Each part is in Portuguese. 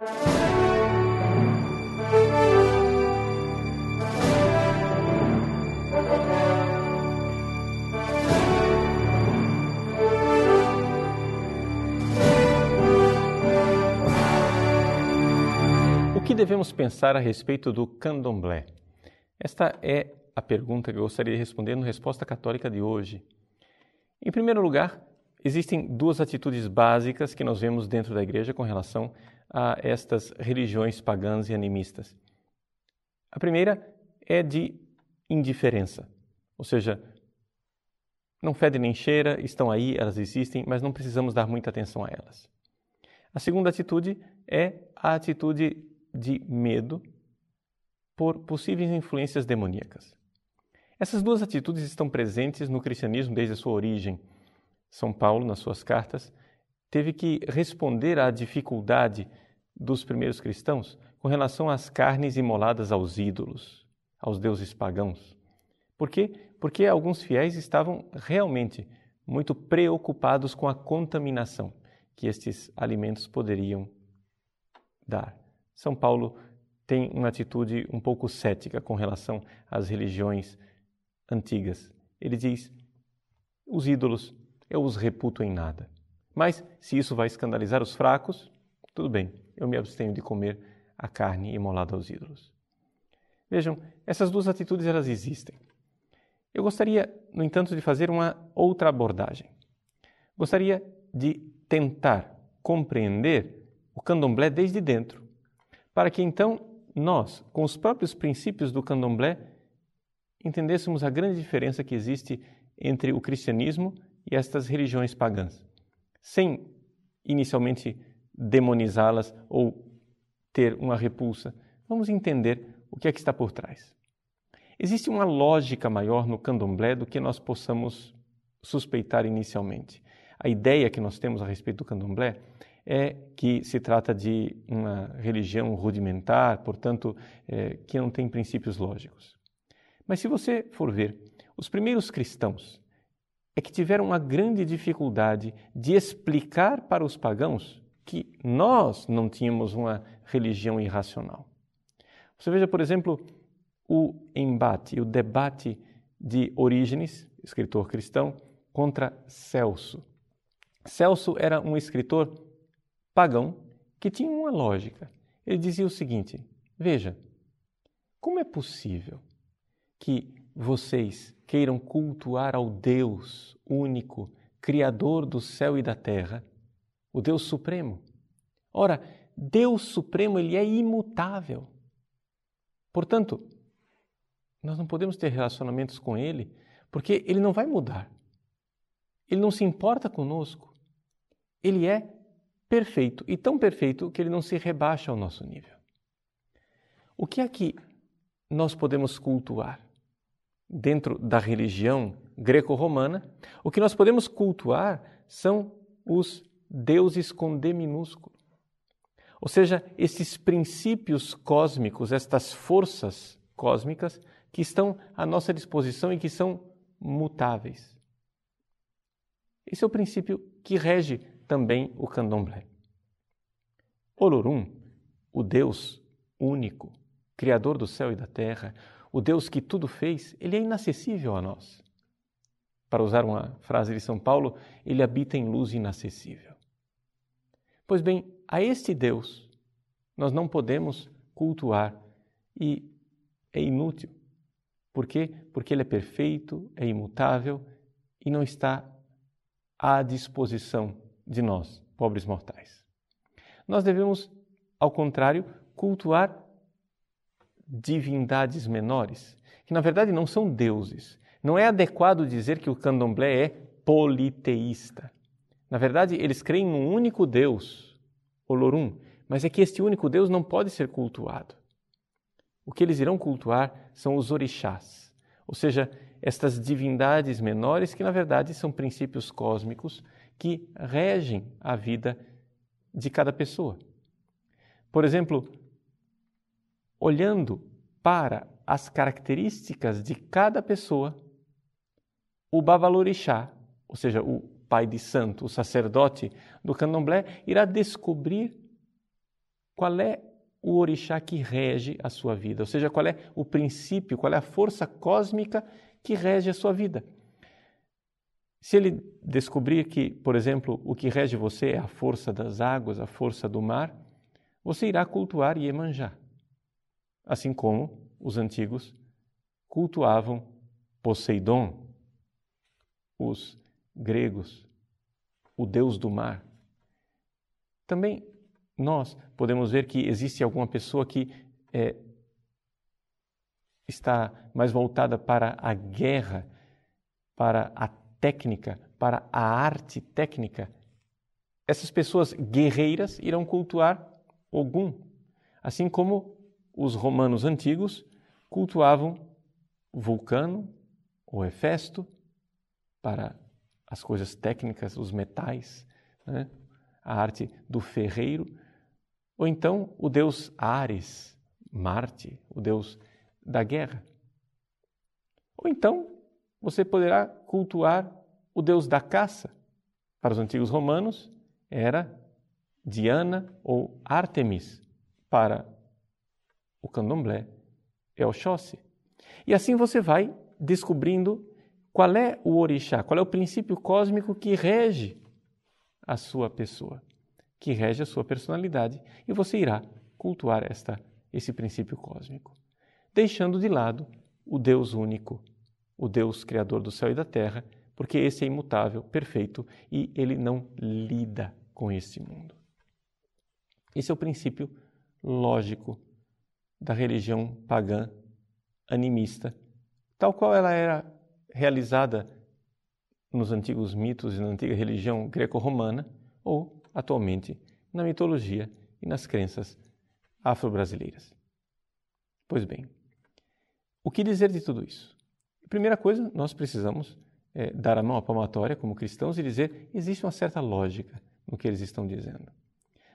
O que devemos pensar a respeito do candomblé? Esta é a pergunta que eu gostaria de responder no Resposta Católica de hoje. Em primeiro lugar, existem duas atitudes básicas que nós vemos dentro da igreja com relação a estas religiões pagãs e animistas. A primeira é de indiferença, ou seja, não fede nem cheira, estão aí, elas existem, mas não precisamos dar muita atenção a elas. A segunda atitude é a atitude de medo por possíveis influências demoníacas. Essas duas atitudes estão presentes no cristianismo desde a sua origem. São Paulo, nas suas cartas, teve que responder à dificuldade dos primeiros cristãos com relação às carnes imoladas aos ídolos, aos deuses pagãos. Por quê? Porque alguns fiéis estavam realmente muito preocupados com a contaminação que estes alimentos poderiam dar. São Paulo tem uma atitude um pouco cética com relação às religiões antigas. Ele diz: os ídolos eu os reputo em nada. Mas se isso vai escandalizar os fracos, tudo bem, eu me abstenho de comer a carne imolada aos ídolos. Vejam, essas duas atitudes elas existem. Eu gostaria, no entanto, de fazer uma outra abordagem. Gostaria de tentar compreender o candomblé desde dentro, para que então nós, com os próprios princípios do candomblé, entendêssemos a grande diferença que existe entre o cristianismo e estas religiões pagãs, sem inicialmente demonizá-las ou ter uma repulsa. Vamos entender o que é que está por trás. Existe uma lógica maior no candomblé do que nós possamos suspeitar inicialmente. A ideia que nós temos a respeito do candomblé é que se trata de uma religião rudimentar, portanto, é, que não tem princípios lógicos. Mas se você for ver, os primeiros cristãos é que tiveram uma grande dificuldade de explicar para os pagãos que nós não tínhamos uma religião irracional. Você veja, por exemplo, o embate, o debate de Orígenes, escritor cristão, contra Celso. Celso era um escritor pagão que tinha uma lógica. Ele dizia o seguinte: Veja, como é possível que vocês queiram cultuar ao Deus único, Criador do céu e da terra, o Deus Supremo? Ora, Deus Supremo, ele é imutável. Portanto, nós não podemos ter relacionamentos com ele, porque ele não vai mudar. Ele não se importa conosco. Ele é perfeito e tão perfeito que ele não se rebaixa ao nosso nível. O que é que nós podemos cultuar? Dentro da religião greco-romana, o que nós podemos cultuar são os deuses com D minúsculo. Ou seja, esses princípios cósmicos, estas forças cósmicas que estão à nossa disposição e que são mutáveis. Esse é o princípio que rege também o candomblé. Olorum, o Deus único, Criador do céu e da terra, o Deus que tudo fez, ele é inacessível a nós. Para usar uma frase de São Paulo, ele habita em luz inacessível. Pois bem, a este Deus nós não podemos cultuar e é inútil. Por quê? Porque ele é perfeito, é imutável e não está à disposição de nós, pobres mortais. Nós devemos, ao contrário, cultuar divindades menores, que na verdade não são deuses. Não é adequado dizer que o candomblé é politeísta. Na verdade, eles creem num único Deus, Olorum, mas é que este único Deus não pode ser cultuado. O que eles irão cultuar são os orixás, ou seja, estas divindades menores que na verdade são princípios cósmicos que regem a vida de cada pessoa. Por exemplo, olhando para as características de cada pessoa, o Babalorixá, ou seja, o pai de santo, o sacerdote do candomblé, irá descobrir qual é o orixá que rege a sua vida, ou seja, qual é o princípio, qual é a força cósmica que rege a sua vida. Se ele descobrir que, por exemplo, o que rege você é a força das águas, a força do mar, você irá cultuar Iemanjá. Assim como os antigos cultuavam Poseidon, os gregos, o deus do mar. Também nós podemos ver que existe alguma pessoa que é, está mais voltada para a guerra, para a técnica, para a arte técnica. Essas pessoas guerreiras irão cultuar Ogum, assim como os romanos antigos cultuavam Vulcano ou Hefesto para as coisas técnicas, os metais, né? a arte do ferreiro, ou então o deus Ares, Marte, o deus da guerra. Ou então você poderá cultuar o deus da caça. Para os antigos romanos era Diana ou Artemis. Para o candomblé é Oxóssi. E assim você vai descobrindo qual é o orixá, qual é o princípio cósmico que rege a sua pessoa, que rege a sua personalidade, e você irá cultuar esta esse princípio cósmico, deixando de lado o Deus único, o Deus criador do céu e da terra, porque esse é imutável, perfeito e ele não lida com este mundo. Esse é o princípio lógico da religião pagã animista, tal qual ela era realizada nos antigos mitos e na antiga religião greco-romana ou, atualmente, na mitologia e nas crenças afro-brasileiras. Pois bem, o que dizer de tudo isso? Primeira coisa, nós precisamos é, dar a mão à palmatória como cristãos e dizer existe uma certa lógica no que eles estão dizendo.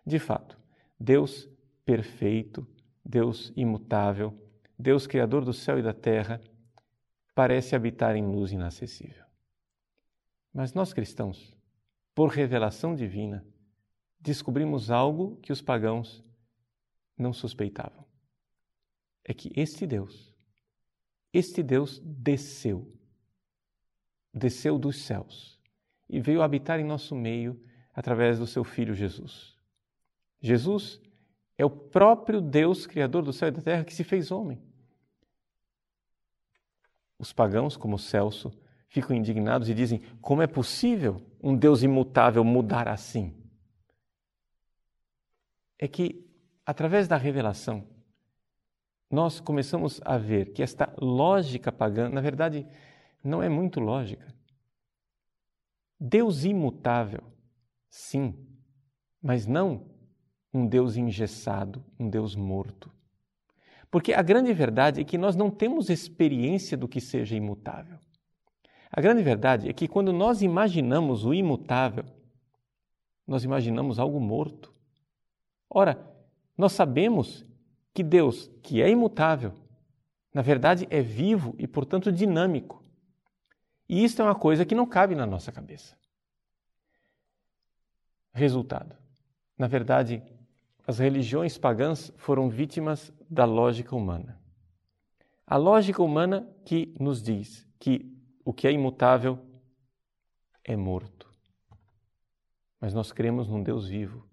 De fato, Deus perfeito, Deus imutável, Deus criador do céu e da terra, parece habitar em luz inacessível. Mas nós cristãos, por revelação divina, descobrimos algo que os pagãos não suspeitavam. É que este Deus, este Deus desceu, desceu dos céus e veio habitar em nosso meio através do seu Filho Jesus. Jesus é o próprio Deus, Criador do céu e da terra, que se fez homem. Os pagãos, como Celso, ficam indignados e dizem: como é possível um Deus imutável mudar assim? É que, através da revelação, nós começamos a ver que esta lógica pagã, na verdade, não é muito lógica. Deus imutável, sim, mas não um Deus engessado, um Deus morto. Porque a grande verdade é que nós não temos experiência do que seja imutável. A grande verdade é que quando nós imaginamos o imutável, nós imaginamos algo morto. Ora, nós sabemos que Deus, que é imutável, na verdade é vivo e, portanto, dinâmico. E isso é uma coisa que não cabe na nossa cabeça. Resultado: na verdade, as religiões pagãs foram vítimas da lógica humana. A lógica humana que nos diz que o que é imutável é morto. Mas nós cremos num Deus vivo.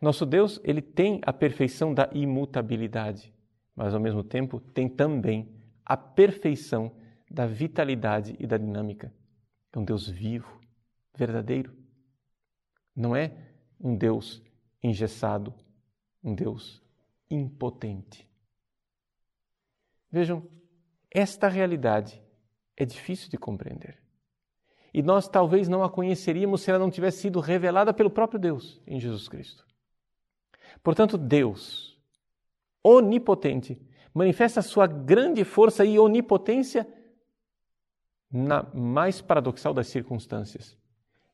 Nosso Deus, ele tem a perfeição da imutabilidade, mas ao mesmo tempo tem também a perfeição da vitalidade e da dinâmica. É um Deus vivo, verdadeiro. Não é um Deus engessado, um Deus impotente. Vejam, esta realidade é difícil de compreender. E nós talvez não a conheceríamos se ela não tivesse sido revelada pelo próprio Deus em Jesus Cristo. Portanto, Deus, onipotente, manifesta sua grande força e onipotência na mais paradoxal das circunstâncias,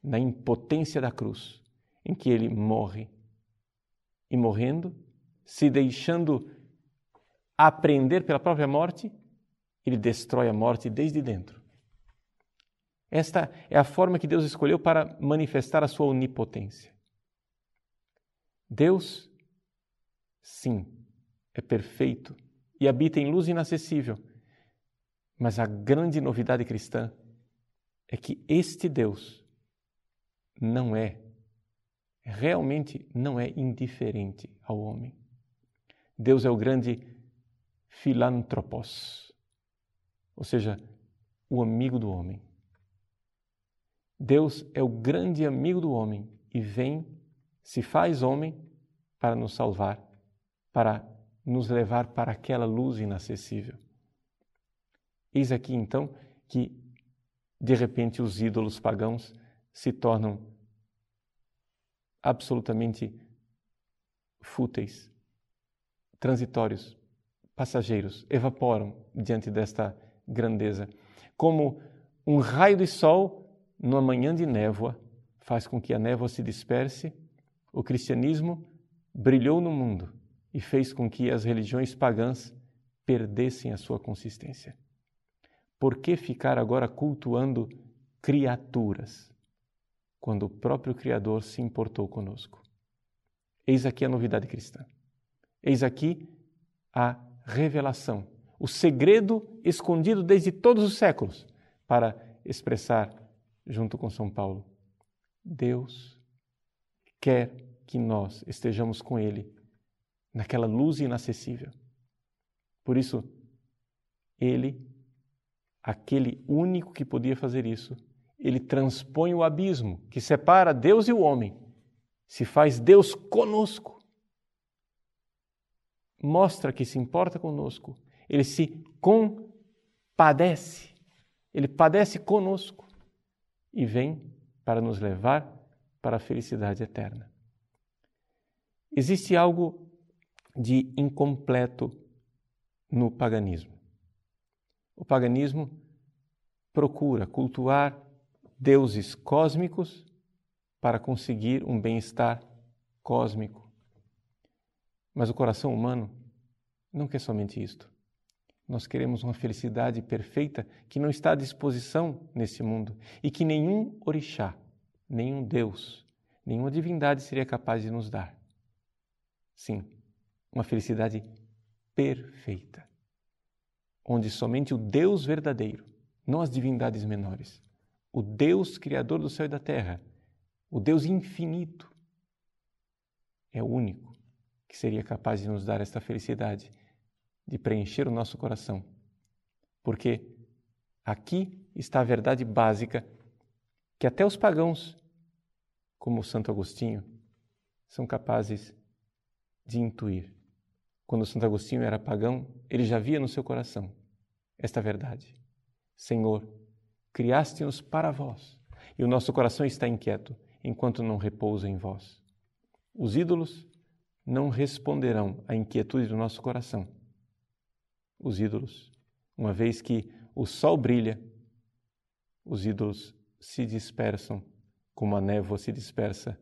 na impotência da cruz, em que ele morre e morrendo, se deixando aprender pela própria morte, ele destrói a morte desde dentro. Esta é a forma que Deus escolheu para manifestar a sua onipotência. Deus sim, é perfeito e habita em luz inacessível. Mas a grande novidade cristã é que este Deus não é, realmente não é indiferente ao homem. Deus é o grande filantropos, ou seja, o amigo do homem. Deus é o grande amigo do homem e vem, se faz homem, para nos salvar, para nos levar para aquela luz inacessível. Eis aqui então que, de repente, os ídolos pagãos se tornam absolutamente fúteis, transitórios, passageiros, evaporam diante desta grandeza. Como um raio de sol numa manhã de névoa faz com que a névoa se disperse, o cristianismo brilhou no mundo e fez com que as religiões pagãs perdessem a sua consistência. Por que ficar agora cultuando criaturas, quando o próprio Criador se importou conosco? Eis aqui a novidade cristã. Eis aqui a revelação, o segredo escondido desde todos os séculos para expressar, junto com São Paulo, Deus quer que nós estejamos com Ele naquela luz inacessível. Por isso, Ele, aquele único que podia fazer isso, ele transpõe o abismo que separa Deus e o homem, se faz Deus conosco. Mostra que se importa conosco, ele se compadece, ele padece conosco. E vem para nos levar para a felicidade eterna. Existe algo de incompleto no paganismo. O paganismo procura cultuar deuses cósmicos para conseguir um bem-estar cósmico. Mas o coração humano não quer somente isto. Nós queremos uma felicidade perfeita que não está à disposição nesse mundo e que nenhum orixá, nenhum Deus, nenhuma divindade seria capaz de nos dar. Sim, uma felicidade perfeita, onde somente o Deus verdadeiro, não as divindades menores, o Deus criador do céu e da terra, o Deus infinito, é o único que seria capaz de nos dar esta felicidade, de preencher o nosso coração. Porque aqui está a verdade básica que até os pagãos, como Santo Agostinho, são capazes de intuir. Quando Santo Agostinho era pagão, ele já via no seu coração esta verdade. Senhor, criaste-nos para vós, e o nosso coração está inquieto enquanto não repousa em vós. Os ídolos não responderão à inquietude do nosso coração. Os ídolos, uma vez que o sol brilha, os ídolos se dispersam como a névoa se dispersa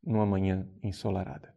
numa manhã ensolarada.